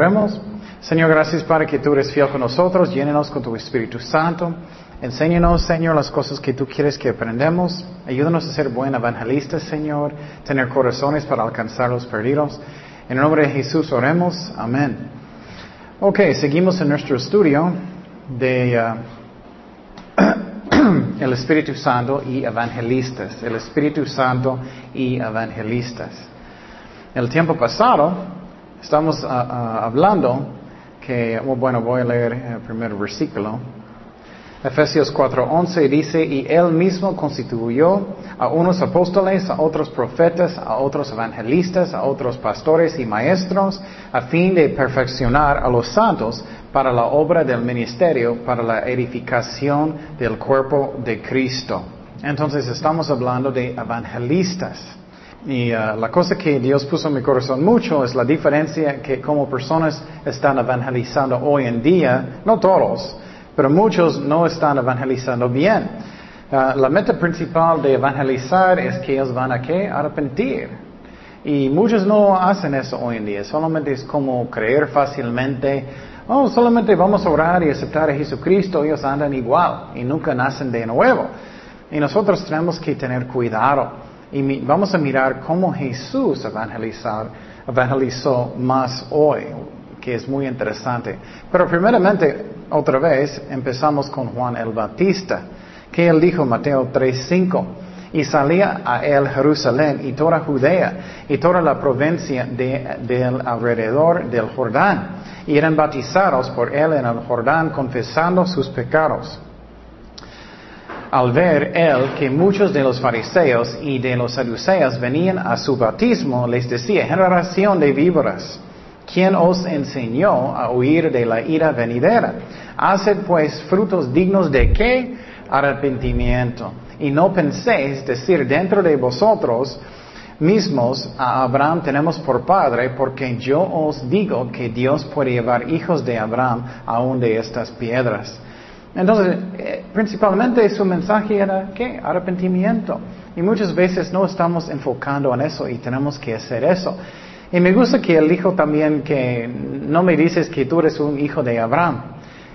Oremos. Señor, gracias para que tú eres fiel con nosotros. Llénenos con tu Espíritu Santo. Enséñanos, Señor, las cosas que tú quieres que aprendamos. Ayúdanos a ser buenos evangelistas, Señor. Tener corazones para alcanzar los perdidos. En el nombre de Jesús oremos. Amén. Ok, seguimos en nuestro estudio de uh, el Espíritu Santo y evangelistas. El Espíritu Santo y evangelistas. El tiempo pasado estamos uh, uh, hablando que, oh, bueno, voy a leer el primer versículo. Efesios 4:11 dice, y él mismo constituyó a unos apóstoles, a otros profetas, a otros evangelistas, a otros pastores y maestros, a fin de perfeccionar a los santos para la obra del ministerio, para la edificación del cuerpo de Cristo. Entonces estamos hablando de evangelistas. Y uh, la cosa que Dios puso en mi corazón mucho es la diferencia que como personas están evangelizando hoy en día, no todos, pero muchos no están evangelizando bien. Uh, la meta principal de evangelizar es que ellos van a qué? Arrepentir. Y muchos no hacen eso hoy en día, solamente es como creer fácilmente, oh, solamente vamos a orar y aceptar a Jesucristo, ellos andan igual y nunca nacen de nuevo. Y nosotros tenemos que tener cuidado. Y vamos a mirar cómo Jesús evangelizar, evangelizó más hoy, que es muy interesante. Pero primeramente, otra vez, empezamos con Juan el Bautista, que él dijo Mateo 3:5. Y salía a él Jerusalén y toda Judea y toda la provincia de, del alrededor del Jordán. Y eran bautizados por él en el Jordán confesando sus pecados. Al ver él que muchos de los fariseos y de los saduceos venían a su bautismo, les decía, generación de víboras, ¿quién os enseñó a huir de la ira venidera? Haced pues frutos dignos de qué? Arrepentimiento. Y no penséis decir dentro de vosotros mismos a Abraham tenemos por padre, porque yo os digo que Dios puede llevar hijos de Abraham aún de estas piedras. Entonces, eh, principalmente su mensaje era, ¿qué? Arrepentimiento. Y muchas veces no estamos enfocando en eso y tenemos que hacer eso. Y me gusta que él dijo también que no me dices que tú eres un hijo de Abraham.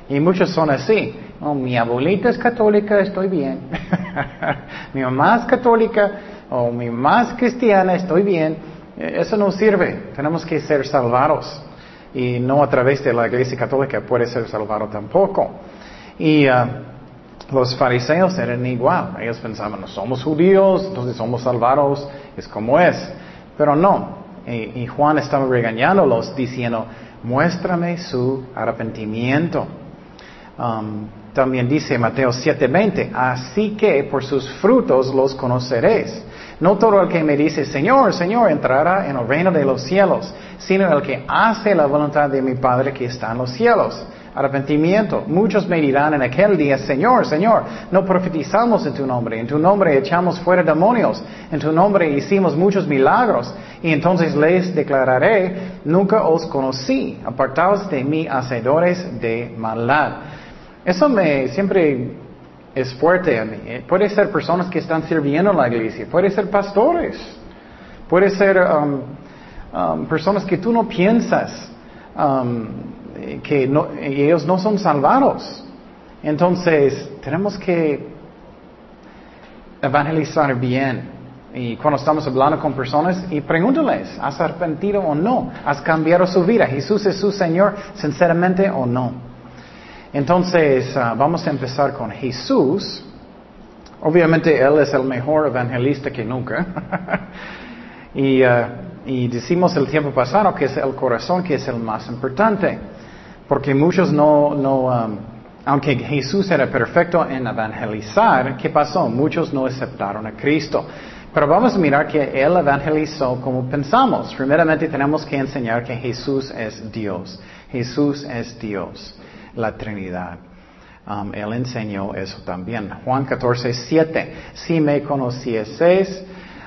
Y muchos son así. Oh, mi abuelita es católica, estoy bien. mi mamá es católica o mi mamá es cristiana, estoy bien. Eh, eso no sirve. Tenemos que ser salvados. Y no a través de la iglesia católica puede ser salvado tampoco. Y uh, los fariseos eran igual. Ellos pensaban, no somos judíos, entonces somos salvados, es como es. Pero no. Y, Juan estaba regañándolos diciendo, muéstrame su arrepentimiento. Um, también dice Mateo 7:20, así que por sus frutos los conoceréis. No todo el que me dice, Señor, Señor, entrará en el reino de los cielos, sino el que hace la voluntad de mi Padre que está en los cielos arrepentimiento. Muchos me dirán en aquel día, Señor, Señor, no profetizamos en tu nombre, en tu nombre echamos fuera demonios, en tu nombre hicimos muchos milagros. Y entonces les declararé, nunca os conocí, apartados de mí, hacedores de maldad. Eso me siempre es fuerte a mí. ¿eh? Puede ser personas que están sirviendo en la iglesia, puede ser pastores, puede ser um, um, personas que tú no piensas. Um, que ellos no son salvados. Entonces, tenemos que evangelizar bien. Y cuando estamos hablando con personas, y pregúntales, ¿has arrepentido o no? ¿Has cambiado su vida? ¿Jesús es su Señor sinceramente o no? Entonces, ah, vamos a empezar con Jesús. Obviamente, Él es el mejor evangelista que nunca. y, ah, y decimos el tiempo pasado que es el corazón que es el más importante. Porque muchos no, no um, aunque Jesús era perfecto en evangelizar, ¿qué pasó? Muchos no aceptaron a Cristo. Pero vamos a mirar que Él evangelizó como pensamos. Primeramente tenemos que enseñar que Jesús es Dios. Jesús es Dios, la Trinidad. Um, él enseñó eso también. Juan 14, 7. Si me conocieseis,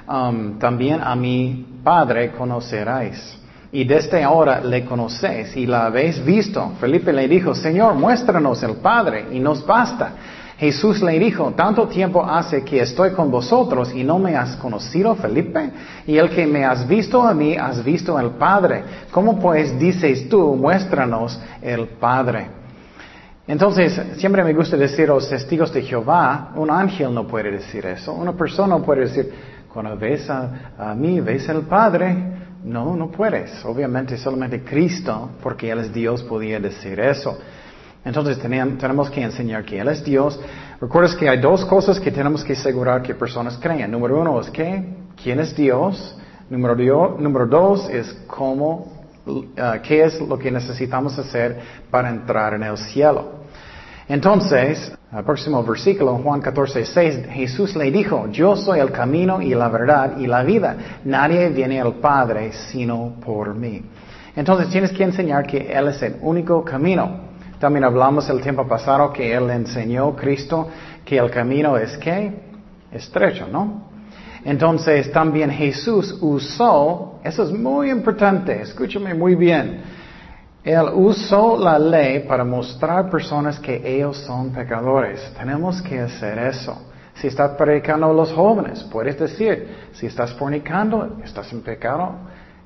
um, también a mi Padre conoceráis y desde ahora le conocéis y la habéis visto. Felipe le dijo, Señor, muéstranos el Padre y nos basta. Jesús le dijo, tanto tiempo hace que estoy con vosotros y no me has conocido, Felipe, y el que me has visto a mí, has visto al Padre. ¿Cómo pues dices tú, muéstranos el Padre? Entonces, siempre me gusta decir los testigos de Jehová, un ángel no puede decir eso, una persona no puede decir, cuando ves a, mí, ves al Padre, no, no puedes. Obviamente solamente Cristo, porque Él es Dios, podía decir eso. Entonces tenemos que enseñar que Él es Dios. Recuerdas que hay dos cosas que tenemos que asegurar que personas crean. Número uno es que, ¿quién es Dios? Número, número dos es cómo, uh, qué es lo que necesitamos hacer para entrar en el cielo. Entonces, el próximo versículo, Juan 14, 6, Jesús le dijo, yo soy el camino y la verdad y la vida. Nadie viene al Padre sino por mí. Entonces tienes que enseñar que Él es el único camino. También hablamos el tiempo pasado que Él enseñó, Cristo, que el camino es que estrecho, ¿no? Entonces también Jesús usó, eso es muy importante, escúchame muy bien, él usó la ley para mostrar personas que ellos son pecadores. Tenemos que hacer eso. Si estás predicando a los jóvenes, puedes decir, si estás fornicando, estás en pecado,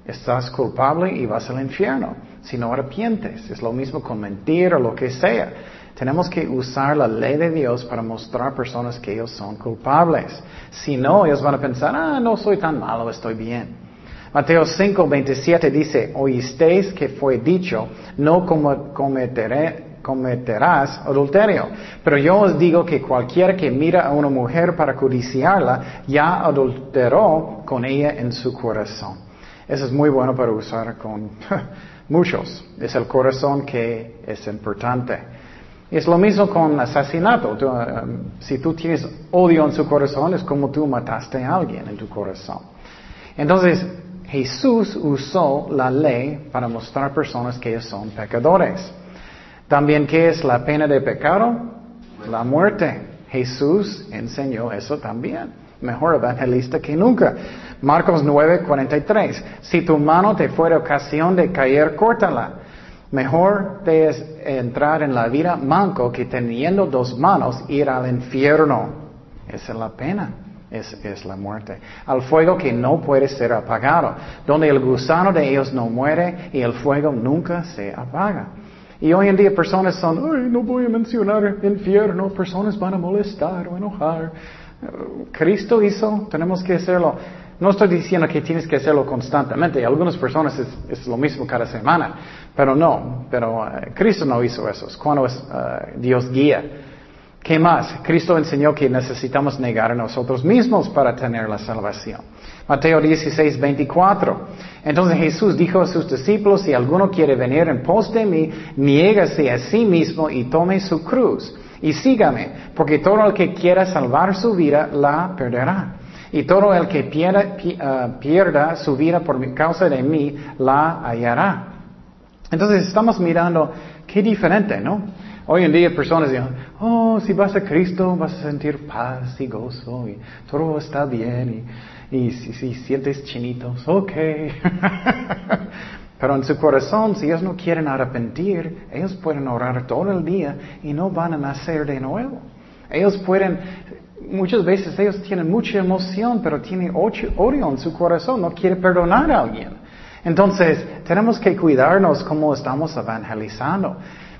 estás culpable y vas al infierno. Si no arrepientes, es lo mismo con mentir o lo que sea. Tenemos que usar la ley de Dios para mostrar a personas que ellos son culpables. Si no, ellos van a pensar, ah, no soy tan malo, estoy bien. Mateo 5, 27 dice, oísteis que fue dicho, no cometerás adulterio. Pero yo os digo que cualquiera que mira a una mujer para codiciarla, ya adulteró con ella en su corazón. Eso es muy bueno para usar con muchos. Es el corazón que es importante. Es lo mismo con asesinato. Um, si tú tienes odio en su corazón, es como tú mataste a alguien en tu corazón. Entonces, Jesús usó la ley para mostrar a personas que son pecadores. También, ¿qué es la pena de pecado? La muerte. Jesús enseñó eso también. Mejor evangelista que nunca. Marcos 9, 43. Si tu mano te fuera ocasión de caer, córtala. Mejor te es entrar en la vida manco que teniendo dos manos ir al infierno. Esa es la pena es, la muerte. Al fuego que no puede ser apagado, donde el gusano de ellos no muere y el fuego nunca se apaga. Y hoy en día personas son, ay, no voy a mencionar infierno, personas van a molestar o enojar. Cristo hizo, tenemos que hacerlo. No estoy diciendo que tienes que hacerlo constantemente. Algunas personas es, lo mismo cada semana, pero no. Pero eh, Cristo no hizo eso. Es cuando es, eh, Dios guía. ¿Qué más? Cristo enseñó que necesitamos negar a nosotros mismos para tener la salvación. Mateo 16, 24. Entonces Jesús dijo a sus discípulos, si alguno quiere venir en pos de mí, niégase a sí mismo y tome su cruz y sígame, porque todo el que quiera salvar su vida la perderá. Y todo el que pierda, ah, pierda su vida por causa de mí la hallará. Entonces estamos mirando qué diferente, ¿no? Hoy en día personas dicen, oh, si vas a Cristo vas a sentir paz y gozo y todo está bien y, si, sientes chinitos, ok. Pero en su corazón, si ellos no quieren arrepentir, ellos pueden orar todo el día y no van a nacer de nuevo. Ellos pueden, muchas veces ellos tienen mucha emoción, pero tienen odio en su corazón, no quieren perdonar a alguien. Entonces, tenemos que cuidarnos como estamos evangelizando.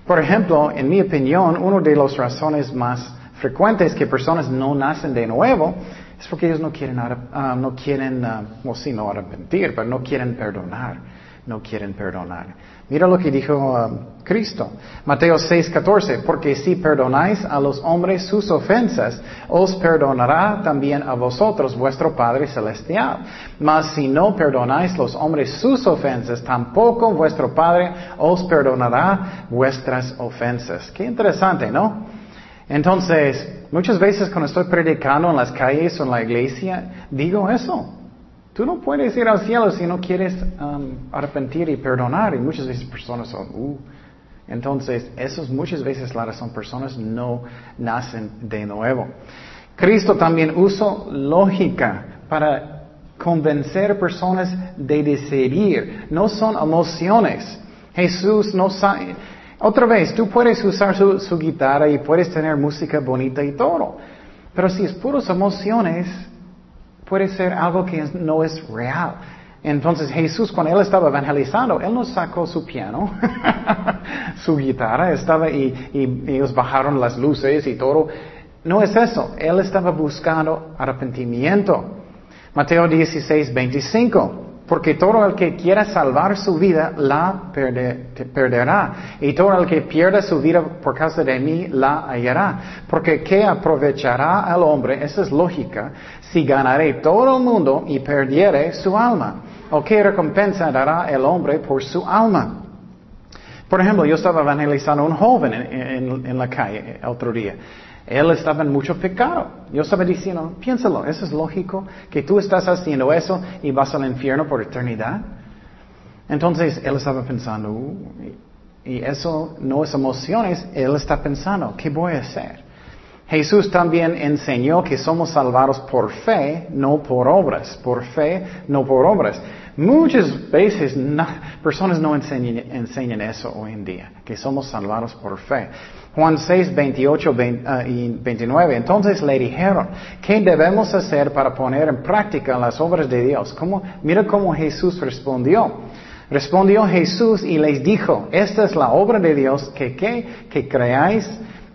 Por ejemplo, en mi opinión, una de las razones más frecuentes que personas no nacen de nuevo es porque ellos no quieren, uh, no quieren, uh, o sí, no arrepentir, pero no quieren perdonar, no quieren perdonar. Mira lo que dijo um, Cristo. Mateo 6:14, porque si perdonáis a los hombres sus ofensas, os perdonará también a vosotros vuestro Padre Celestial. Mas si no perdonáis los hombres sus ofensas, tampoco vuestro Padre os perdonará vuestras ofensas. Qué interesante, ¿no? Entonces, muchas veces cuando estoy predicando en las calles o en la iglesia, digo eso. Tú no puedes ir al cielo si no quieres um, arrepentir y perdonar. Y muchas veces personas son, uh. Entonces, eso es muchas veces la razón. Personas no nacen de nuevo. Cristo también usó lógica para convencer personas de decidir. No son emociones. Jesús no sabe. Otra vez, tú puedes usar su, su guitarra y puedes tener música bonita y todo. Pero si es puras emociones, puede ser algo que no es real. Entonces Jesús, cuando él estaba evangelizando, él no sacó su piano, su guitarra, estaba y, ellos bajaron las luces y todo. No es eso. Él estaba buscando arrepentimiento. Mateo 16, 25. Porque todo el que quiera salvar su vida la perderá. Y todo el que pierda su vida por causa de mí la hallará. Porque ¿qué aprovechará al hombre? Esa es lógica. Si ganaré todo el mundo y perdiere su alma. ¿O qué recompensa dará el hombre por su alma? Por ejemplo, yo estaba evangelizando a un joven en, en la calle el otro día. Él estaba en mucho pecado. Yo estaba diciendo, piénsalo, ¿eso es lógico? Que tú estás haciendo eso y vas al infierno por eternidad. Entonces él estaba pensando, uh, y eso no es emociones, él está pensando, ¿qué voy a hacer? Jesús también enseñó que somos salvados por fe, no por obras. Por fe, no por obras. Muchas veces personas no enseñan, enseñan, eso hoy en día, que somos salvados por fe. Juan 6, 28 ah, y 29. Entonces le dijeron, ¿qué debemos hacer para poner en práctica las obras de Dios? mira cómo Jesús respondió. Respondió Jesús y les dijo, esta es la obra de Dios, que, que creáis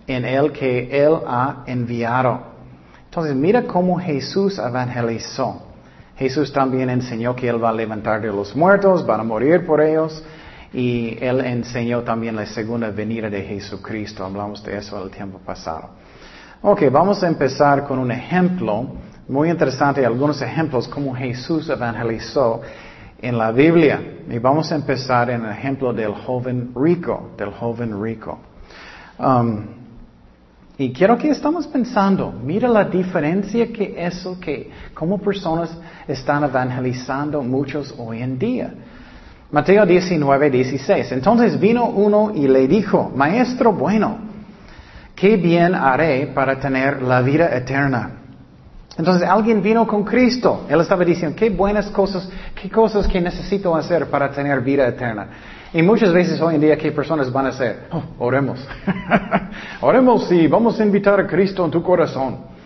en el que Él ha enviado. Entonces mira cómo Jesús evangelizó. Jesús también enseñó que Él va a levantar de los muertos, van a morir por ellos. Y Él enseñó también la segunda venida de Jesucristo. Hablamos de eso el tiempo pasado. Ok, vamos a empezar con un ejemplo muy interesante, algunos ejemplos como Jesús evangelizó en la Biblia. Y vamos a empezar en el ejemplo del joven rico, del joven rico. Um, y quiero que estamos pensando, mira la diferencia que eso que, como personas están evangelizando muchos hoy en día. Mateo 19, 16. Entonces vino uno y le dijo, Maestro bueno, ¿qué bien haré para tener la vida eterna? Entonces alguien vino con Cristo. Él estaba diciendo, qué buenas cosas, qué cosas que necesito hacer para tener vida eterna. Y muchas veces hoy en día, ¿qué personas van a hacer? Oh, oremos. oremos y vamos a invitar a Cristo en tu corazón.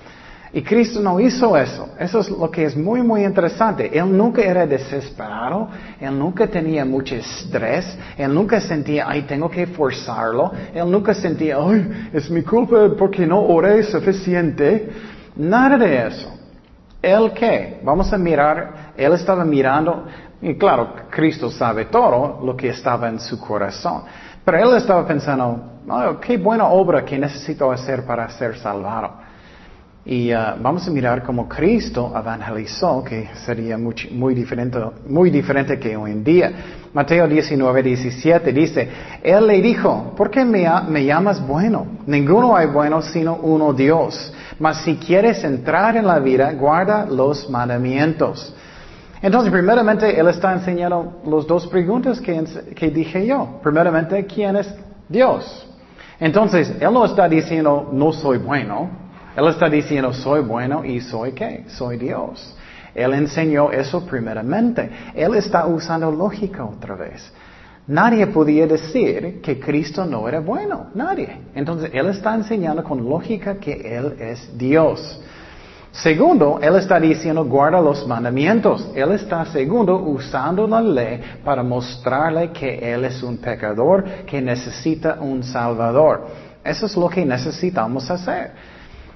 Y Cristo no hizo eso. Eso es lo que es muy, muy interesante. Él nunca era desesperado, él nunca tenía mucho estrés, él nunca sentía, ay, tengo que forzarlo, él nunca sentía, ay, es mi culpa porque no oré suficiente. Nada de eso. ¿Él qué? Vamos a mirar, él estaba mirando, y claro, Cristo sabe todo lo que estaba en su corazón. Pero él estaba pensando, oh, qué buena obra que necesito hacer para ser salvado. Y uh, vamos a mirar cómo Cristo evangelizó, que sería muy, diferente, muy diferente que hoy en día. Mateo 19, 17 dice, Él le dijo, ¿por qué me, me llamas bueno? Ninguno hay bueno sino uno Dios. Mas si quieres entrar en la vida, guarda los mandamientos. Entonces, primeramente, Él está enseñando las dos preguntas que, que dije yo. Primeramente, ¿quién es Dios? Entonces, Él no está diciendo, no soy bueno. Él está diciendo, soy bueno y soy qué? Soy Dios. Él enseñó eso primeramente. Él está usando lógica otra vez. Nadie podía decir que Cristo no era bueno. Nadie. Entonces, Él está enseñando con lógica que Él es Dios. Segundo, Él está diciendo, guarda los mandamientos. Él está, segundo, usando la ley para mostrarle que Él es un pecador que necesita un Salvador. Eso es lo que necesitamos hacer.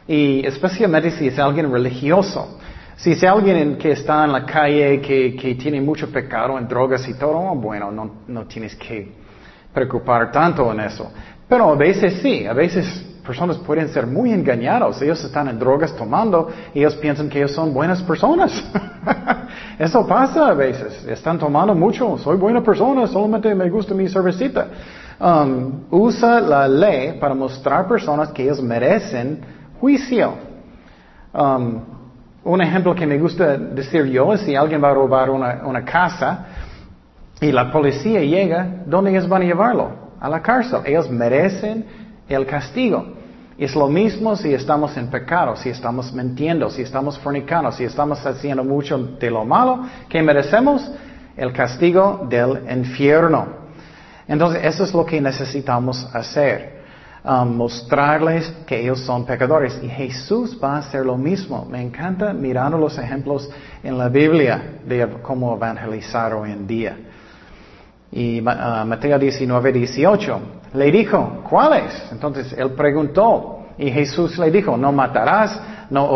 Y especialmente si es alguien religioso. Si es alguien que está en la calle, que, que tiene mucho pecado en drogas y todo, oh, bueno, no, no tienes que preocupar tanto en eso. Pero a veces sí, a veces personas pueden ser muy engañados. Ellos están en drogas tomando y ellos piensan que ellos son buenas personas. Eso pasa a veces. Están tomando mucho. Soy buena persona, solamente me gusta mi cervecita. Um, usa la ley para mostrar a personas que ellos merecen juicio. Um, un ejemplo que me gusta decir yo es si alguien va a robar una, casa y la policía llega, ¿dónde ellos van a llevarlo? A la cárcel. Ellos merecen el castigo. Es lo mismo si estamos en pecado, si estamos mintiendo, si estamos fornicando, si estamos haciendo mucho de lo malo, que merecemos el castigo del infierno. Entonces, eso es lo que necesitamos hacer. Um, mostrarles que ellos son pecadores. Y Jesús va a hacer lo mismo. Me encanta mirando los ejemplos en la Biblia de cómo evangelizar hoy en día. Y uh, Mateo 19, 18 le dijo, ¿cuáles? Entonces él preguntó y Jesús le dijo, no matarás, no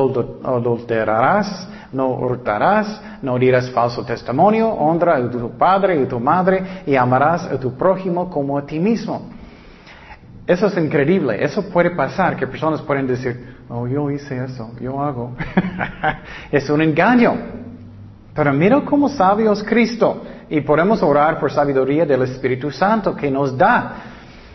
adulterarás, no hurtarás, no dirás falso testimonio, honra a tu padre y tu madre y amarás a tu prójimo como a ti mismo. Eso es increíble, eso puede pasar, que personas pueden decir, oh, yo hice eso, yo hago. es un engaño. Pero mira cómo sabio es Cristo y podemos orar por sabiduría del Espíritu Santo que nos da.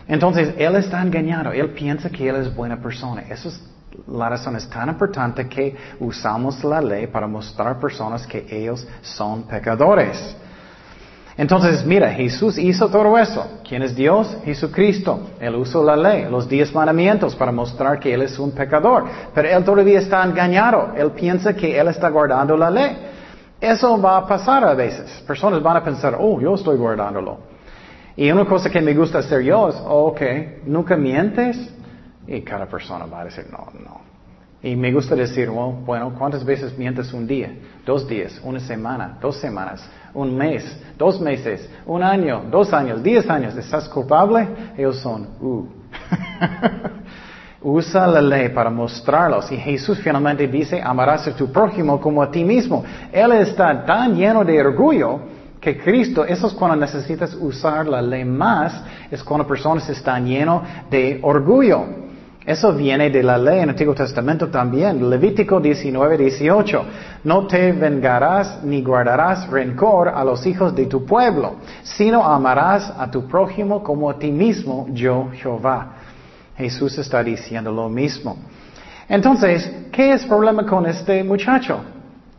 Entonces, Él está engañado, Él piensa que Él es buena persona. Eso es la razón es tan importante que usamos la ley para mostrar a personas que ellos son pecadores. Entonces, mira, Jesús hizo todo eso. ¿Quién es Dios? Jesucristo. Él usó la ley, los diez mandamientos para mostrar que Él es un pecador. Pero Él todavía está engañado. Él piensa que Él está guardando la ley. Eso va a pasar a veces. Personas van a pensar, oh, yo estoy guardándolo. Y una cosa que me gusta hacer yo es, oh, ok, nunca mientes. Y cada persona va a decir, no, no. Y me gusta decir, bueno, ¿cuántas veces mientes un día? Dos días, una semana, dos semanas, un mes, dos meses, un año, dos años, diez años. ¿Estás culpable? Ellos son, uh. Usa la ley para mostrarlos. Y Jesús finalmente dice, amarás a tu prójimo como a ti mismo. Él está tan lleno de orgullo que Cristo, eso es cuando necesitas usar la ley más, es cuando personas están llenos de orgullo. Eso viene de la ley en el Antiguo Testamento también. Levítico 19, 18. No te vengarás ni guardarás rencor a los hijos de tu pueblo, sino amarás a tu prójimo como a ti mismo, yo Jehová. Jesús está diciendo lo mismo. Entonces, ¿qué es el problema con este muchacho?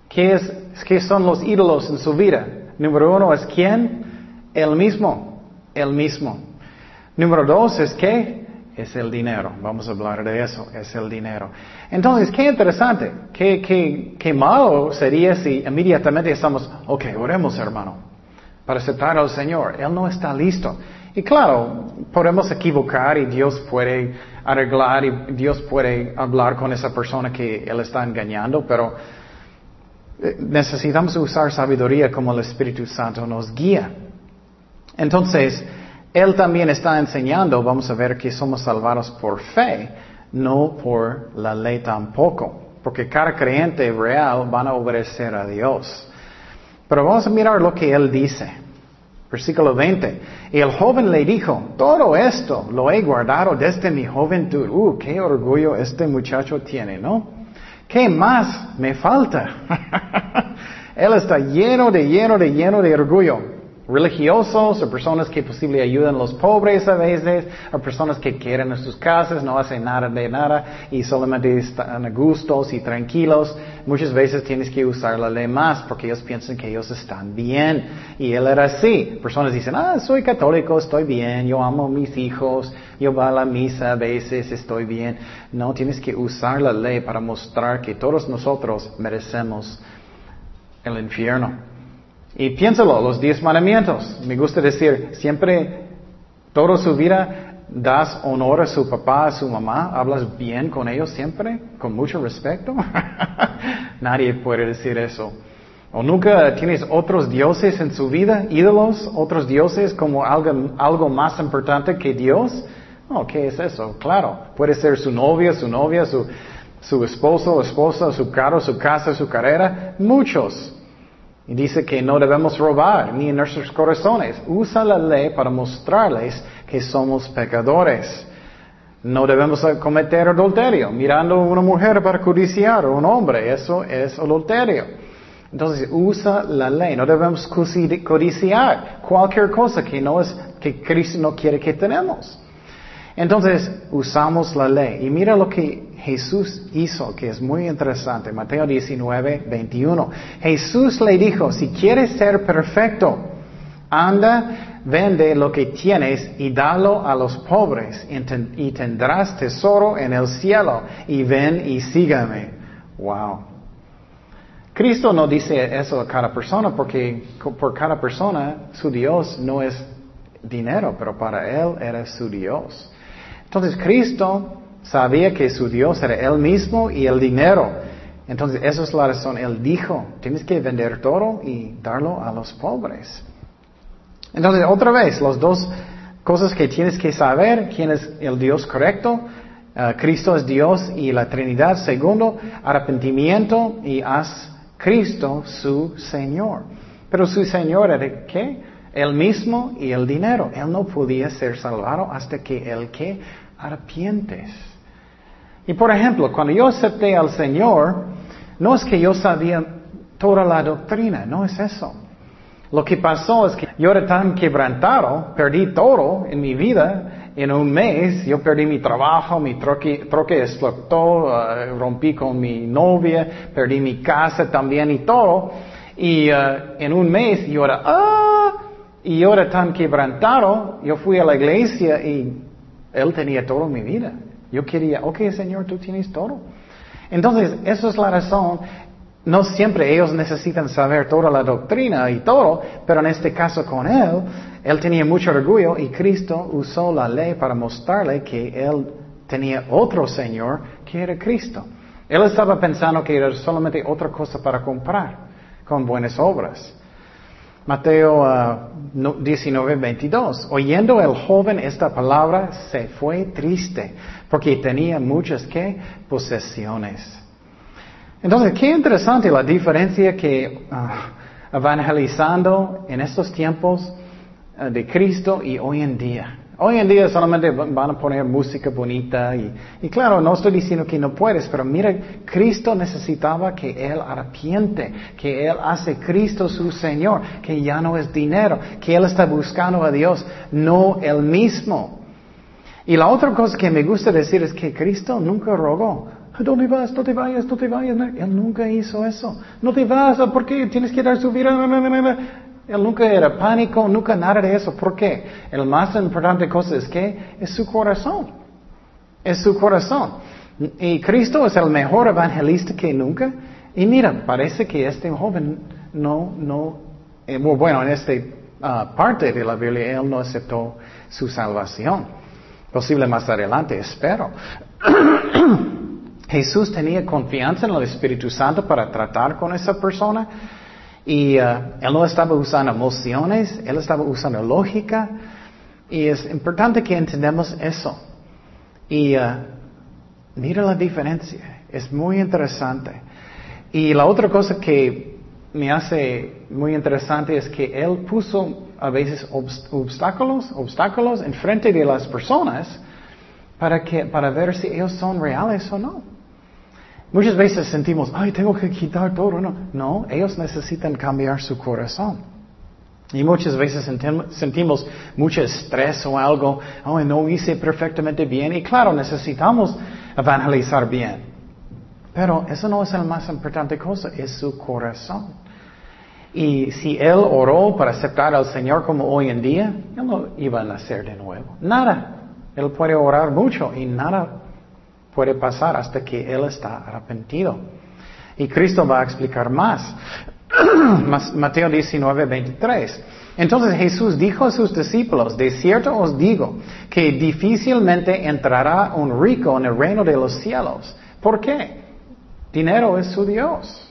¿Qué, ¿Qué son los ídolos en su vida? Número uno es quién? El mismo. El mismo. Número dos es qué? Es el dinero. Vamos a hablar de eso, es el dinero. Entonces, qué interesante, qué, qué, qué malo sería si inmediatamente estamos, ok, oremos hermano, para aceptar al Señor. Él no está listo. Y claro, podemos equivocar y Dios puede arreglar y Dios puede hablar con esa persona que Él está engañando, pero eh, necesitamos usar sabiduría como el Espíritu Santo nos guía. Entonces, él también está enseñando, vamos a ver que somos salvados por fe, no por la ley tampoco, porque cada creyente real van a obedecer a Dios. Pero vamos a mirar lo que él dice. Versículo 20. Y el joven le dijo, todo esto lo he guardado desde mi juventud. Uh, qué orgullo este muchacho tiene, ¿no? ¿Qué más me falta? él está lleno de lleno de lleno de orgullo religiosos o personas que posible ayudan a los pobres a veces, o personas que quieren en sus casas, no hacen nada de nada y solamente están a gustos y tranquilos. Muchas veces tienes que usar la ley más porque ellos piensan que ellos están bien. Y él era así. Personas dicen, ah, soy católico, estoy bien, yo amo a mis hijos, yo voy a la misa a veces, estoy bien. No, tienes que usar la ley para mostrar que todos nosotros merecemos el infierno. Y piénsalo, los diez mandamientos. Me gusta decir, siempre, toda su vida, das honor a su papá, a su mamá, hablas bien con ellos siempre, con mucho respeto. Nadie puede decir eso. ¿O nunca tienes otros dioses en su vida, ídolos, otros dioses como algo, algo más importante que Dios? No, ¿qué es eso? Claro, puede ser su novia, su novia, su, su esposo, esposa, su carro, su casa, su carrera, muchos. Y dice que no debemos robar ni en nuestros corazones. Usa la ley para mostrarles que somos pecadores. No debemos cometer adulterio, mirando a una mujer para codiciar a un hombre. Eso es adulterio. Entonces usa la ley. No debemos codiciar cualquier cosa que no es que Cristo no quiere que tenemos. Entonces usamos la ley. Y mira lo que Jesús hizo, que es muy interesante. Mateo 19, 21. Jesús le dijo, si quieres ser perfecto, anda, vende lo que tienes y dalo a los pobres y tendrás tesoro en el cielo y ven y sígame. Wow. Cristo no dice eso a cada persona porque por cada persona su Dios no es dinero, pero para él era su Dios. Entonces Cristo sabía que su Dios era él mismo y el dinero. Entonces esa es la razón. Él dijo, tienes que vender todo y darlo a los pobres. Entonces otra vez, las dos cosas que tienes que saber, quién es el Dios correcto. Uh, Cristo es Dios y la Trinidad. Segundo, arrepentimiento y haz Cristo su Señor. Pero su Señor era qué? El mismo y el dinero. Él no podía ser salvado hasta que él que arrepientes. Y por ejemplo, cuando yo acepté al Señor, no es que yo sabía toda la doctrina, no es eso. Lo que pasó es que yo era tan quebrantado, perdí todo en mi vida. En un mes yo perdí mi trabajo, mi troque, troque explotó, uh, rompí con mi novia, perdí mi casa también y todo. Y uh, en un mes yo era, ah, y yo era tan quebrantado, yo fui a la iglesia y él tenía todo mi vida. Yo quería, ok Señor, tú tienes todo. Entonces, esa es la razón. No siempre ellos necesitan saber toda la doctrina y todo, pero en este caso con él, él tenía mucho orgullo y Cristo usó la ley para mostrarle que él tenía otro Señor que era Cristo. Él estaba pensando que era solamente otra cosa para comprar con buenas obras. Mateo 19, uh, 22. Oyendo el joven esta palabra, se fue triste, porque tenía muchas ¿qué? posesiones. Entonces, qué interesante la diferencia que uh, evangelizando en estos tiempos uh, de Cristo y hoy en día. Hoy en día solamente van a poner música bonita y, claro, no estoy diciendo que no puedes, pero mira, Cristo necesitaba que Él arrepiente, que Él hace Cristo su Señor, que ya no es dinero, que Él está buscando a Dios, no Él mismo. Y la otra cosa que me gusta decir es que Cristo nunca rogó. ¿Dónde vas? No te vayas, no te vayas. Él nunca hizo eso. No te vas, ¿por qué? Tienes que dar su vida. Él nunca era pánico, nunca nada de eso. ¿Por qué? El más importante cosa es que es su corazón. Es su corazón. Y Cristo es el mejor evangelista que nunca. Y mira, parece que este joven no, no, eh, bueno, en esta ah, parte de la Biblia él no aceptó su salvación. Posible más adelante, espero. Jesús tenía confianza en el Espíritu Santo para tratar con esa persona. Y uh, él no estaba usando emociones, él estaba usando lógica. Y es importante que entendamos eso. Y uh, mira la diferencia, es muy interesante. Y la otra cosa que me hace muy interesante es que él puso a veces obstáculos, obstáculos en frente de las personas para, que, para ver si ellos son reales o no. Muchas veces sentimos, ay, tengo que quitar todo. No, no, ellos necesitan cambiar su corazón. Y muchas veces sentimos mucho estrés o algo, ay, no hice perfectamente bien. Y claro, necesitamos evangelizar bien. Pero eso no es la más importante cosa, es su corazón. Y si él oró para aceptar al Señor como hoy en día, él no iba a nacer de nuevo. Nada. Él puede orar mucho y nada puede pasar hasta que Él está arrepentido. Y Cristo va a explicar más. Mateo 19, 23. Entonces Jesús dijo a sus discípulos, de cierto os digo que difícilmente entrará un rico en el reino de los cielos. ¿Por qué? Dinero es su Dios.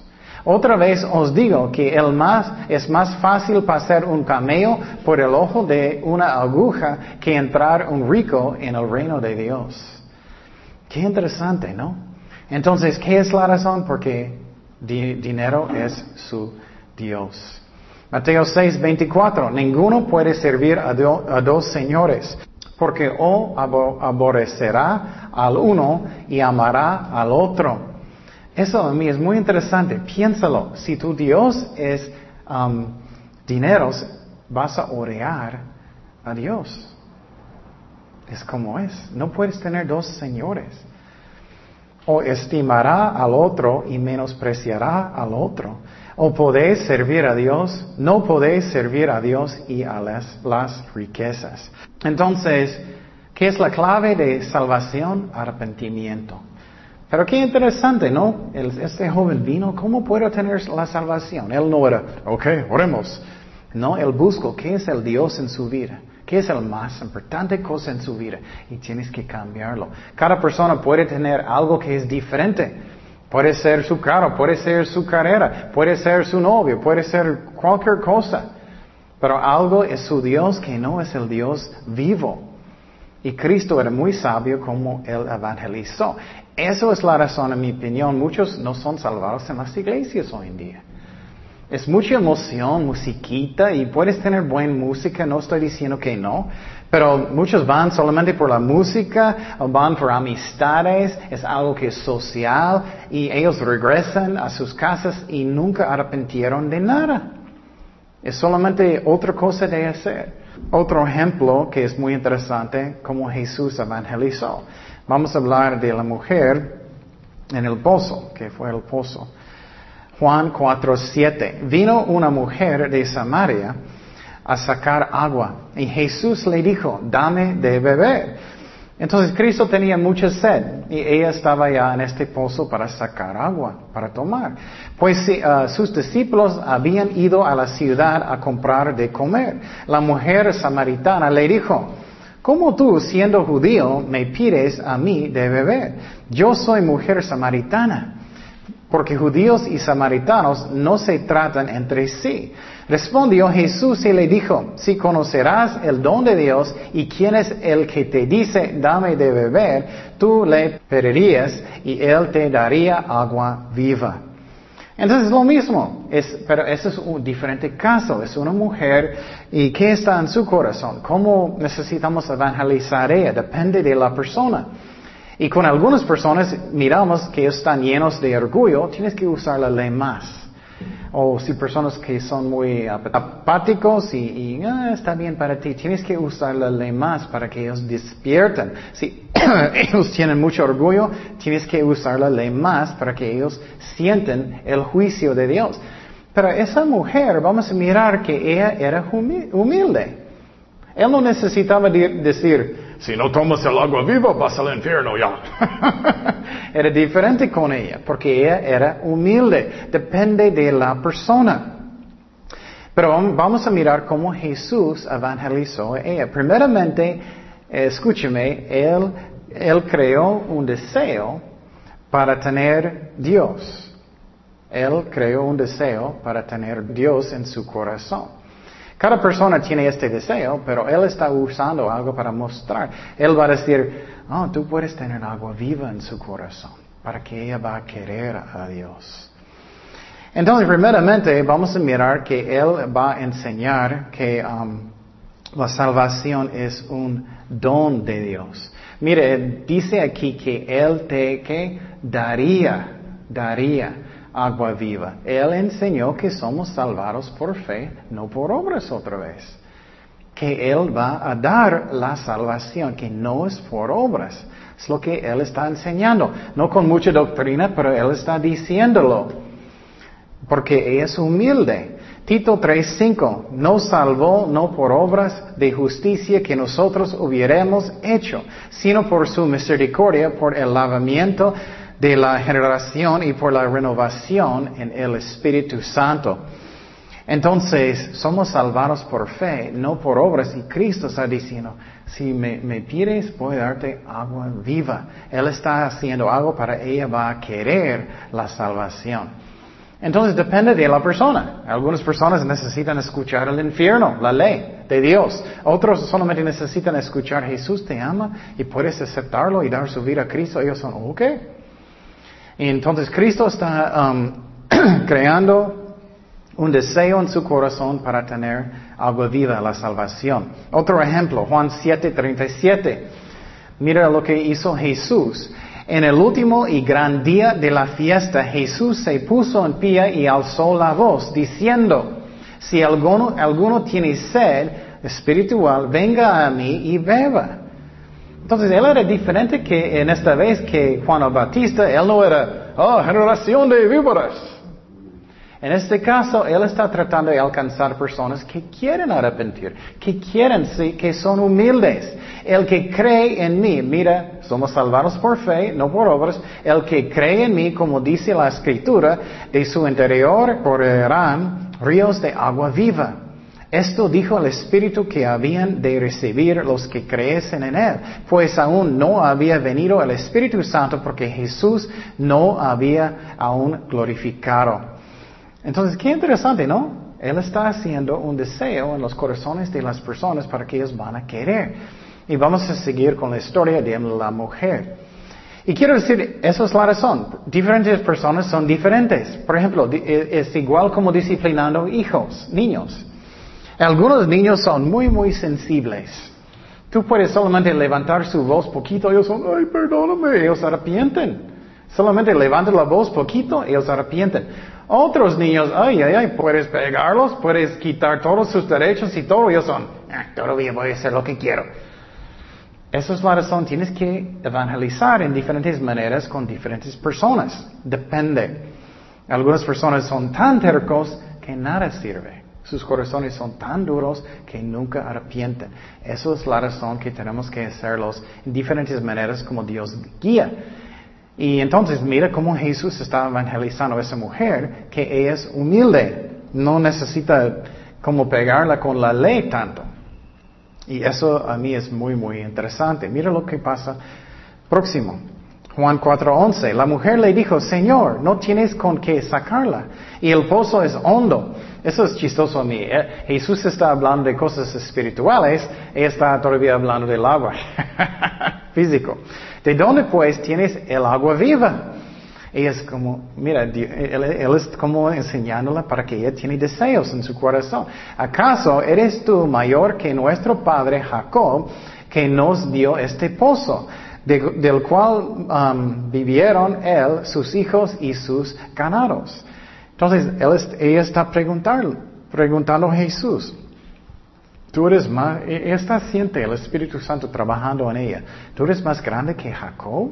Otra vez os digo que el más, es más fácil pasar un camello por el ojo de una aguja que entrar un rico en el reino de Dios. Qué interesante, ¿no? Entonces, ¿qué es la razón? Porque dinero es su Dios. Mateo 6, 24. Ninguno puede servir a, a dos señores, porque o aborrecerá al uno y amará al otro. Eso a mí es muy interesante. Piénsalo. Si tu Dios es um, dineros, vas a orear a Dios. Es como es. No puedes tener dos señores. O estimará al otro y menospreciará al otro. O podéis servir a Dios, no podéis servir a Dios y a las, las riquezas. Entonces, ¿qué es la clave de salvación? Arrepentimiento. Pero qué interesante, ¿no? este joven vino, ¿cómo puedo tener la salvación? Él no era, ok, oremos. No, él buscó qué es el Dios en su vida. ¿Qué es la más importante cosa en su vida? Y tienes que cambiarlo. Cada persona puede tener algo que es diferente. Puede ser su carro, puede ser su carrera, puede ser su novio, puede ser cualquier cosa. Pero algo es su Dios que no es el Dios vivo. Y Cristo era muy sabio como él evangelizó. Eso es la razón, en mi opinión. Muchos no son salvados en las iglesias hoy en día. Es mucha emoción, musiquita, y puedes tener buena música, no estoy diciendo que no, pero muchos van solamente por la música, o van por amistades, es algo que es social, y ellos regresan a sus casas y nunca arrepintieron de nada. Es solamente otra cosa de hacer. Otro ejemplo que es muy interesante, como Jesús evangelizó. Vamos a hablar de la mujer en el pozo, que fue el pozo. Juan 4:7. Vino una mujer de Samaria a sacar agua y Jesús le dijo, dame de beber. Entonces Cristo tenía mucha sed y ella estaba ya en este pozo para sacar agua, para tomar. Pues uh, sus discípulos habían ido a la ciudad a comprar de comer. La mujer samaritana le dijo, ¿cómo tú, siendo judío, me pides a mí de beber? Yo soy mujer samaritana porque judíos y samaritanos no se tratan entre sí. Respondió Jesús y le dijo, si conocerás el don de Dios y quién es el que te dice, dame de beber, tú le pedirías y él te daría agua viva. Entonces es lo mismo, pero ese es un diferente caso, es una mujer y ¿qué está en su corazón? ¿Cómo necesitamos evangelizar ella? Depende de la persona. Y con algunas personas miramos que están llenos de orgullo, tienes que usar la ley más. O si personas que son muy apáticos y, ah, está bien para ti, tienes que usar la ley más para que ellos despierten. Si ellos tienen mucho orgullo, tienes que usar la ley más para que ellos sienten el juicio de Dios. Pero esa mujer, vamos a mirar que ella era humilde. Él no necesitaba decir, si no tomas el agua viva, vas al infierno ya. era diferente con ella, porque ella era humilde. Depende de la persona. Pero vamos a mirar cómo Jesús evangelizó a ella. Primeramente, escúcheme, él, él creó un deseo para tener Dios. Él creó un deseo para tener Dios en su corazón. Cada persona tiene este deseo, pero Él está usando algo para mostrar. Él va a decir, oh, tú puedes tener agua viva en su corazón, para que ella va a querer a Dios. Entonces, primeramente, vamos a mirar que Él va a enseñar que um, la salvación es un don de Dios. Mire, dice aquí que Él te que daría, daría agua viva. Él enseñó que somos salvados por fe, no por obras otra vez. Que Él va a dar la salvación, que no es por obras. Es lo que Él está enseñando. No con mucha doctrina, pero Él está diciéndolo. Porque es humilde. Tito 3:5, no salvó no por obras de justicia que nosotros hubiéramos hecho, sino por su misericordia, por el lavamiento de la generación y por la renovación en el Espíritu Santo. Entonces, somos salvados por fe, no por obras. Y Cristo está diciendo, si me, pides, voy a darte agua viva. Él está haciendo algo para ella, va a querer la salvación. Entonces depende de la persona. Algunas personas necesitan escuchar el infierno, la ley de Dios. Otros solamente necesitan escuchar Jesús te ama y puedes aceptarlo y dar su vida a Cristo. Ellos son, ok. Entonces Cristo está um, creando un deseo en su corazón para tener agua viva, la salvación. Otro ejemplo, Juan 7:37. Mira lo que hizo Jesús. En el último y gran día de la fiesta, Jesús se puso en pie y alzó la voz, diciendo, si alguno tiene sed espiritual, venga a mí y beba. Entonces él era diferente que en esta vez que Juan Bautista, él no era, oh, generación de víboras. En este caso, él está tratando de alcanzar personas que quieren arrepentir, que quieren, que son humildes. El que cree en mí, mira, somos salvados por fe, no por obras. El que cree en mí, como dice la escritura, de su interior correrán ríos de agua viva. Esto dijo el Espíritu que habían de recibir los que creesen en Él, pues aún no había venido el Espíritu Santo porque Jesús no había aún glorificado. Entonces, qué interesante, ¿no? Él está haciendo un deseo en los corazones de las personas para que ellos van a querer. Y vamos a seguir con la historia de la mujer. Y quiero decir, eso es la razón. Diferentes personas son diferentes. Por ejemplo, es igual como disciplinando hijos, niños. Algunos niños son muy, muy sensibles. Tú puedes solamente levantar su voz poquito, ellos son, ay, perdóname, ellos arrepienten. Solamente levanta la voz poquito, ellos arrepienten. Otros niños, ay, ay, ay, puedes pegarlos, puedes quitar todos sus derechos y todo, ellos son, ah, todavía voy a hacer lo que quiero. Esa es la razón, tienes que evangelizar en diferentes maneras con diferentes personas. Depende. Algunas personas son tan tercos que nada sirve. Sus corazones son tan duros que nunca arrepienten. Esa es la razón que tenemos que hacerlos en diferentes maneras como Dios guía. Y entonces mira cómo Jesús está evangelizando a esa mujer, que ella es humilde, no necesita como pegarla con la ley tanto. Y eso a mí es muy, muy interesante. Mira lo que pasa próximo. Juan 4:11. La mujer le dijo, Señor, no tienes con qué sacarla. Y el pozo es hondo. Eso es chistoso a mí. Eh, Jesús está hablando de cosas espirituales, ella está todavía hablando del agua físico. ¿De dónde pues tienes el agua viva? Ella es como, mira, él, es como enseñándola para que ella tiene deseos en su corazón. ¿Acaso eres tú mayor que nuestro padre Jacob que nos dio este pozo? Del cual um, vivieron él, sus hijos y sus ganados. Entonces, ella está preguntando, preguntando a Jesús, tú eres más, e, esta siente el Espíritu Santo trabajando en ella, tú eres más grande que Jacob.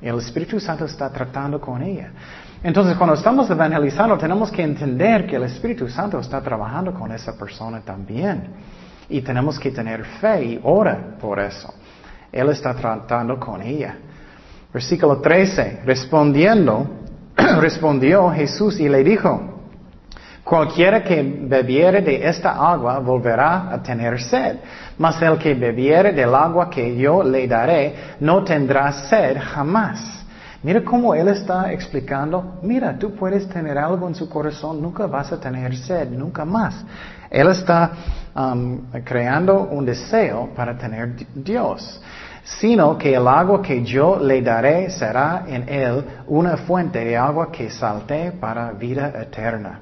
El Espíritu Santo está tratando con ella. Entonces, cuando estamos evangelizando, tenemos que entender que el Espíritu Santo está trabajando con esa persona también. Y tenemos que tener fe y ora por eso. Él está tratando con ella. Versículo 13. Respondiendo, respondió Jesús y le dijo, Cualquiera que bebiere de esta agua volverá a tener sed, mas el que bebiere del agua que yo le daré no tendrá sed jamás. Mira cómo él está explicando, mira, tú puedes tener algo en su corazón, nunca vas a tener sed, nunca más. Él está um, creando un deseo para tener Dios, sino que el agua que yo le daré será en él una fuente de agua que salte para vida eterna.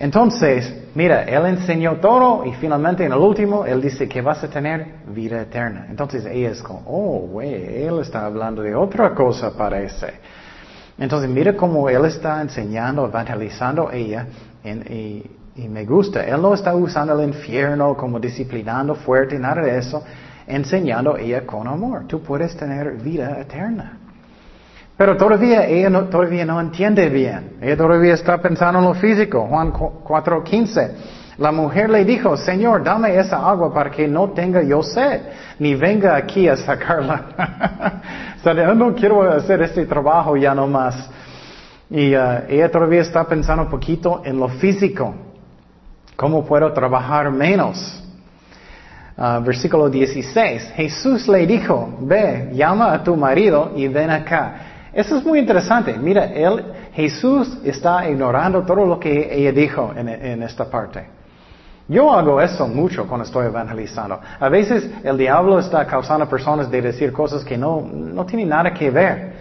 Entonces, mira, Él enseñó todo y finalmente en el último Él dice que vas a tener vida eterna. Entonces ella es como, oh, güey, Él está hablando de otra cosa parece. Entonces mira cómo Él está enseñando, evangelizando a ella y, y me gusta. Él no está usando el infierno como disciplinando fuerte, nada de eso, enseñando ella con amor. Tú puedes tener vida eterna. Pero todavía ella no, todavía no entiende bien. Ella todavía está pensando en lo físico. Juan 4:15. La mujer le dijo, Señor, dame esa agua para que no tenga yo sed, ni venga aquí a sacarla. o sea, yo no quiero hacer este trabajo ya no más. Y uh, ella todavía está pensando un poquito en lo físico. ¿Cómo puedo trabajar menos? Uh, versículo 16. Jesús le dijo, ve, llama a tu marido y ven acá. Eso es muy interesante. Mira, él, Jesús está ignorando todo lo que ella dijo en, esta parte. Yo hago eso mucho cuando estoy evangelizando. A veces el diablo está causando a personas de decir cosas que no, no tienen nada que ver.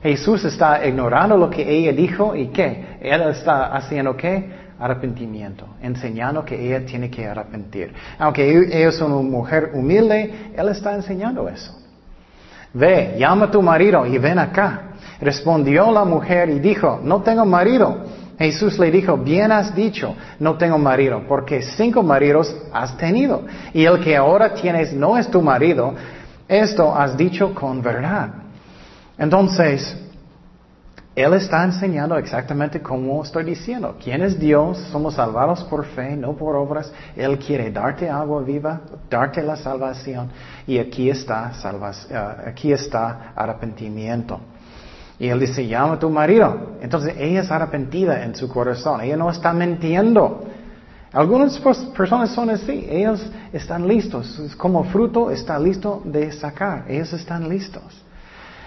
Jesús está ignorando lo que ella dijo y qué. Él está haciendo qué? Arrepentimiento. Enseñando que ella tiene que arrepentir. Aunque ella es una mujer humilde, Él está enseñando eso. Ve, llama a tu marido y ven acá. Respondió la mujer y dijo, no tengo marido. Jesús le dijo, bien has dicho, no tengo marido, porque cinco maridos has tenido, y el que ahora tienes no es tu marido, esto has dicho con verdad. Entonces, Él está enseñando exactamente como estoy diciendo. ¿Quién es Dios? Somos salvados por fe, no por obras. Él quiere darte agua viva, darte la salvación, y aquí está, eh, aquí está arrepentimiento. Y él dice, llama a tu marido. Entonces ella es arrepentida en su corazón. Ella no está mintiendo. Algunas personas son así, ellos están listos, como fruto está listo de sacar, ellos están listos.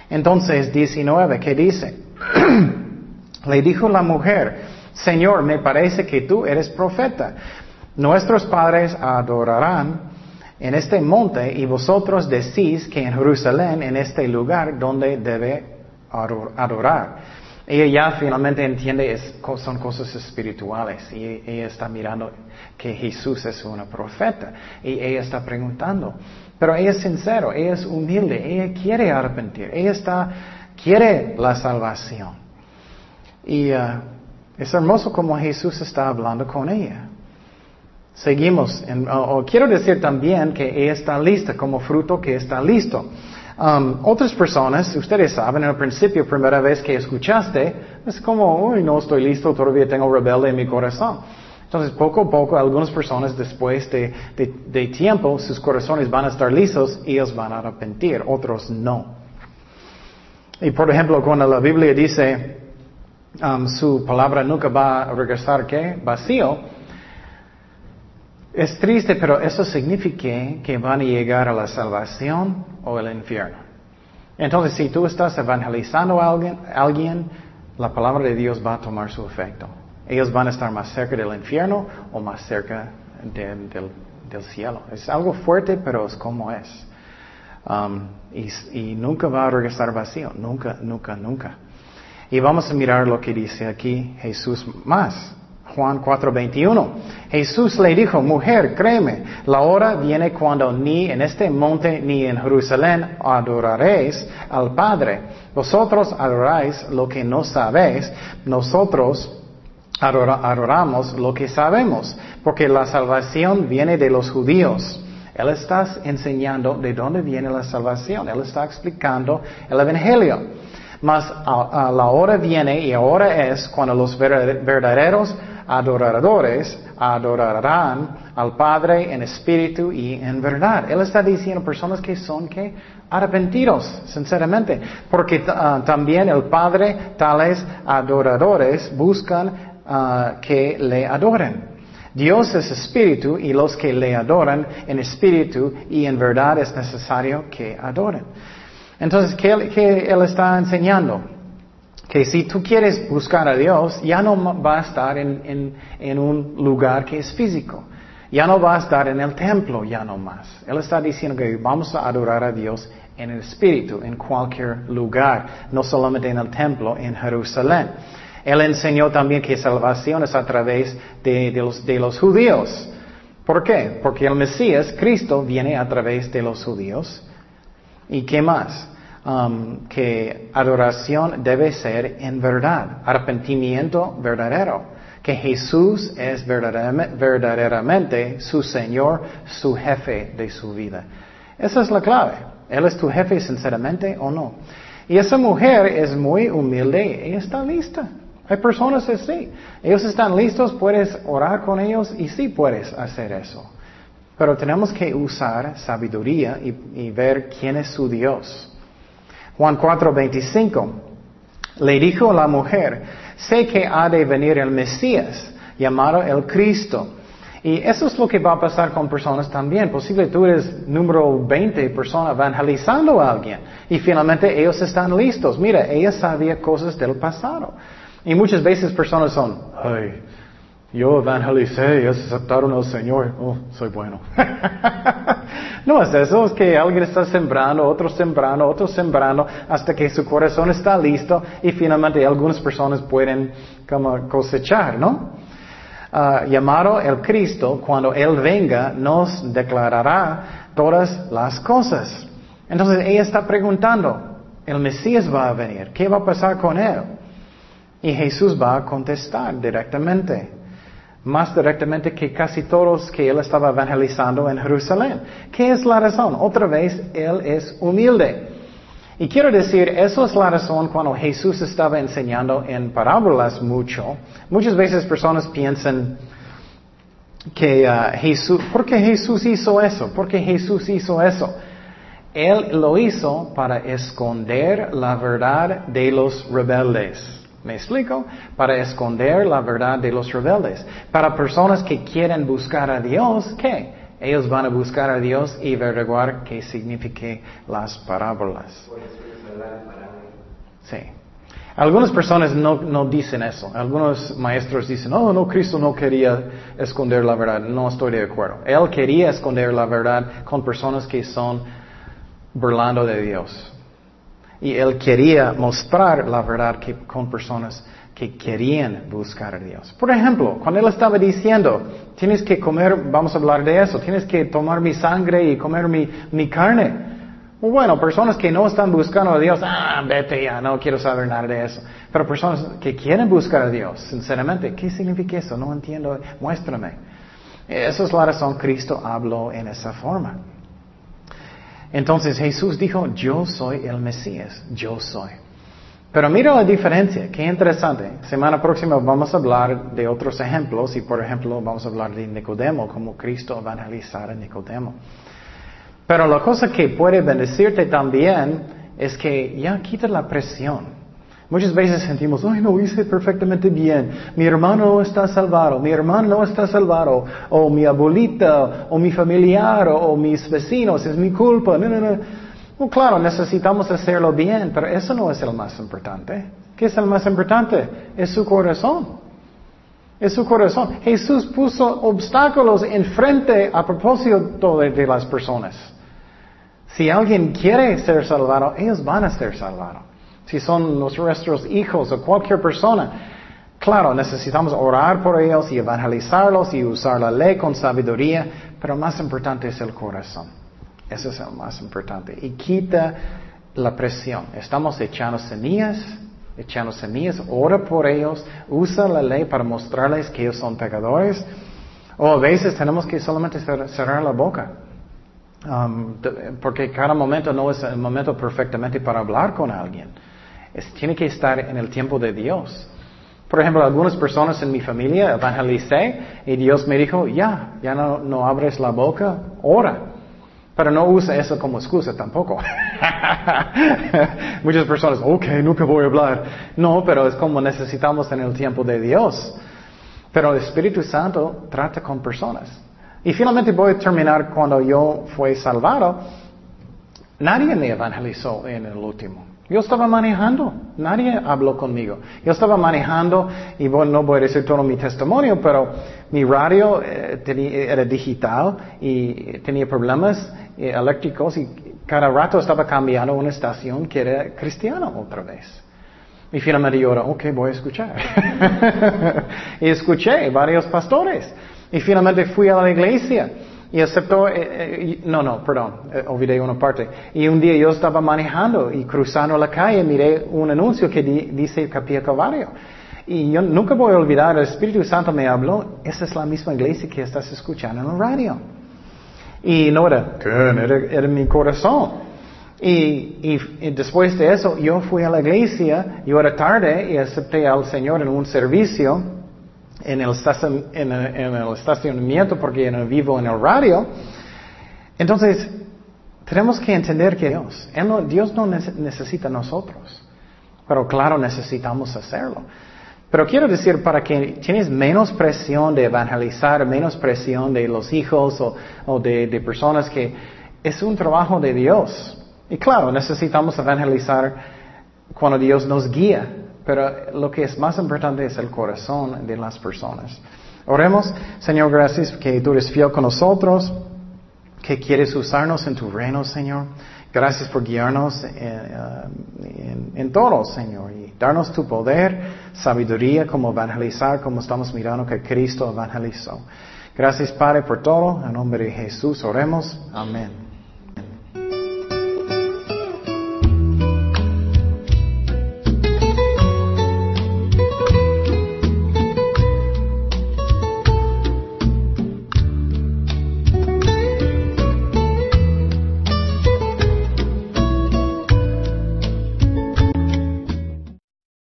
Entonces, 19, ¿qué dice? Le dijo la mujer, Señor, me parece que tú eres profeta. Nuestros padres adorarán en este monte y vosotros decís que en Jerusalén, en este lugar donde debe adorar. Ella ya finalmente entiende es, son cosas espirituales y ella está mirando que Jesús es una profeta y ella está preguntando. Pero ella es sincero, ella es humilde, ella quiere arrepentir, ella está, quiere la salvación. Y uh, es hermoso como Jesús está hablando con ella. Seguimos. quiero decir también que ella está lista como fruto que está listo. Um, otras personas, ustedes saben, al principio, primera vez que escuchaste, es como, uy, no estoy listo, todavía tengo rebelde en mi corazón. Entonces, poco a poco, algunas personas después de, de, tiempo, sus corazones van a estar listos y ellos van a arrepentir, otros no. Y por ejemplo, cuando la Biblia dice, um, su palabra nunca va a regresar, ¿qué? Vacío, es triste, pero eso significa que van a llegar a la salvación o el infierno. Entonces, si tú estás evangelizando a alguien, la palabra de Dios va a tomar su efecto. Ellos van a estar más cerca del infierno o más cerca del, cielo. Es algo fuerte, pero es como es. Um, y, nunca va a regresar vacío. Nunca, nunca, nunca. Y vamos a mirar lo que dice aquí Jesús más. Juan 4:21. Jesús le dijo, mujer, créeme, la hora viene cuando ni en este monte ni en Jerusalén adoraréis al Padre. Vosotros adoráis lo que no sabéis, nosotros adoramos lo que sabemos, porque la salvación viene de los judíos. Él está enseñando de dónde viene la salvación, Él está explicando el Evangelio. Mas a, la hora viene y ahora es cuando los verdaderos adoradores adorarán al Padre en espíritu y en verdad. Él está diciendo personas que son que arrepentidos, sinceramente, porque ah, también el Padre, tales adoradores, buscan ah, que le adoren. Dios es espíritu y los que le adoran en espíritu y en verdad es necesario que adoren. Entonces, ¿qué, Él está enseñando? que si tú quieres buscar a Dios, ya no va a estar en, un lugar que es físico. Ya no va a estar en el templo, ya no más. Él está diciendo que vamos a adorar a Dios en el Espíritu, en cualquier lugar, no solamente en el templo, en Jerusalén. Él enseñó también que salvación es a través de, los, judíos. ¿Por qué? Porque el Mesías, Cristo, viene a través de los judíos. ¿Y qué más? Um, que adoración debe ser en verdad, arrepentimiento verdadero, que Jesús es verdaderamente, su Señor, su jefe de su vida. Esa es la clave. ¿Él es tu jefe sinceramente o no? Y esa mujer es muy humilde, ella está lista. Hay personas así. Ellos están listos, puedes orar con ellos y sí puedes hacer eso. Pero tenemos que usar sabiduría y ver quién es su Dios. Juan 4, 25. Le dijo la mujer, sé que ha de venir el Mesías, llamado el Cristo. Y eso es lo que va a pasar con personas también. Posible tú eres número 20 persona evangelizando a alguien. Y finalmente ellos están listos. Mira, ella sabía cosas del pasado. Y muchas veces personas son, ay, yo evangelicé y aceptaron al Señor. Oh, soy bueno. no es eso, es que alguien está sembrando, otro sembrando, otro sembrando, hasta que su corazón está listo y finalmente algunas personas pueden como cosechar, ¿no? Uh, llamado el Cristo, cuando Él venga, nos declarará todas las cosas. Entonces ella está preguntando, el Mesías va a venir, ¿qué va a pasar con Él? Y Jesús va a contestar directamente más directamente que casi todos que él estaba evangelizando en Jerusalén. ¿Qué es la razón? Otra vez, él es humilde. Y quiero decir, eso es la razón cuando Jesús estaba enseñando en parábolas mucho. Muchas veces personas piensan que uh, Jesús, ¿por qué Jesús hizo eso? ¿Por qué Jesús hizo eso? Él lo hizo para esconder la verdad de los rebeldes. ¿Me explico? Para esconder la verdad de los rebeldes. Para personas que quieren buscar a Dios, ¿qué? Ellos van a buscar a Dios y averiguar qué significa las parábolas. Sí. Algunas personas no, no, dicen eso. Algunos maestros dicen, oh, no, Cristo no quería esconder la verdad. No estoy de acuerdo. Él quería esconder la verdad con personas que son burlando de Dios. Y él quería mostrar la verdad con personas que querían buscar a Dios. Por ejemplo, cuando él estaba diciendo, tienes que comer, vamos a hablar de eso, tienes que tomar mi sangre y comer mi, mi carne. Bueno, personas que no están buscando a Dios, ah, vete ya, no quiero saber nada de eso. Pero personas que quieren buscar a Dios, sinceramente, ¿qué significa eso? No entiendo, muéstrame. Esa es la razón Cristo habló en esa forma. Entonces Jesús dijo, yo soy el Mesías, yo soy. Pero mira la diferencia, qué interesante. Semana próxima vamos a hablar de otros ejemplos y por ejemplo vamos a hablar de Nicodemo, como Cristo evangelizar a Nicodemo. Pero la cosa que puede bendecirte también es que ya quita la presión. Muchas veces sentimos, ay, no hice perfectamente bien, mi hermano no está salvado, mi hermano no está salvado, o mi abuelita, o mi familiar, o, mis vecinos, es mi culpa. No, no, no. claro, necesitamos hacerlo bien, pero eso no es el más importante. ¿Qué es el más importante? Es su corazón. Es su corazón. Jesús puso obstáculos enfrente a propósito de las personas. Si alguien quiere ser salvado, ellos van a ser salvados. Si son nuestros hijos o cualquier persona, claro, necesitamos orar por ellos y evangelizarlos y usar la ley con sabiduría, pero más importante es el corazón. Eso es el más importante. Y quita la presión. Estamos echando semillas, echando semillas, ora por ellos, usa la ley para mostrarles que ellos son pecadores. O a veces tenemos que solamente cerrar la boca. Um, porque cada momento no es el momento perfectamente para hablar con alguien. Tiene que estar en el tiempo de Dios. Por ejemplo, algunas personas en mi familia evangelicé y Dios me dijo, ya, ya no, no abres la boca, ora. Pero no usa eso como excusa tampoco. Muchas personas, ok, nunca voy a hablar. No, pero es como necesitamos en el tiempo de Dios. Pero el Espíritu Santo trata con personas. Y finalmente voy a terminar cuando yo fui salvado. Nadie me evangelizó en el último. Yo estaba manejando, nadie habló conmigo. Yo estaba manejando y bueno, no voy a decir todo mi testimonio, pero mi radio eh, era digital y tenía problemas eh, eléctricos y cada rato estaba cambiando una estación que era cristiana otra vez. Y finalmente yo era, ok, voy a escuchar. y escuché varios pastores. Y finalmente fui a la iglesia y aceptó, eh, eh, no, no, perdón, eh, olvidé una parte. Y un día yo estaba manejando y cruzando la calle miré un anuncio que dice Capilla Calvario. Y yo nunca voy a olvidar, el Espíritu Santo me habló, esa es la misma iglesia que estás escuchando en el radio. Y no era, era, era mi corazón. Y, y, después de eso, yo fui a la iglesia, yo era tarde y acepté al Señor en un servicio en el, en, el estacionamiento porque no vivo en el radio. Entonces, tenemos que entender que Dios, Dios no necesita a nosotros, pero claro, necesitamos hacerlo. Pero quiero decir, para que tienes menos presión de evangelizar, menos presión de los hijos o, o de, de personas que es un trabajo de Dios. Y claro, necesitamos evangelizar cuando Dios nos guía, pero lo que es más importante es el corazón de las personas. Oremos, Señor, gracias que tú eres fiel con nosotros, que quieres usarnos en tu reino, Señor. Gracias por guiarnos en, eh, en, todo, Señor, y darnos tu poder, sabiduría, como evangelizar, como estamos mirando que Cristo evangelizó. Gracias, Padre, por todo. En nombre de Jesús oremos. Amén.